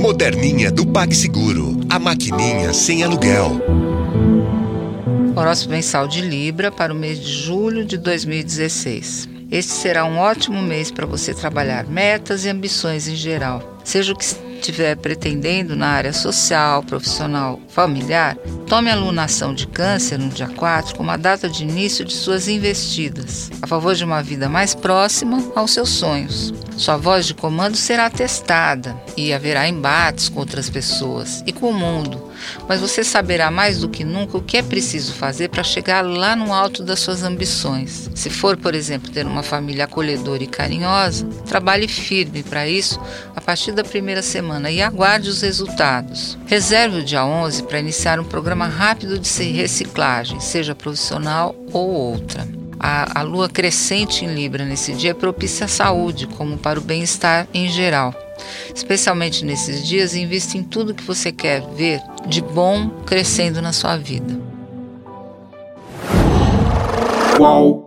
Moderninha do PagSeguro. A maquininha sem aluguel. Horóscopo mensal de Libra para o mês de julho de 2016. Este será um ótimo mês para você trabalhar metas e ambições em geral. Seja o que estiver pretendendo na área social, profissional, familiar, tome a lunação de câncer no dia 4 como a data de início de suas investidas, a favor de uma vida mais próxima aos seus sonhos. Sua voz de comando será testada e haverá embates com outras pessoas e com o mundo, mas você saberá mais do que nunca o que é preciso fazer para chegar lá no alto das suas ambições. Se for, por exemplo, ter uma família acolhedora e carinhosa, trabalhe firme para isso a partir da primeira semana e aguarde os resultados. Reserve o dia 11 para iniciar um programa rápido de reciclagem, seja profissional ou outra. A, a lua crescente em Libra nesse dia é propícia à saúde, como para o bem-estar em geral. Especialmente nesses dias, invista em tudo que você quer ver de bom crescendo na sua vida. Qual?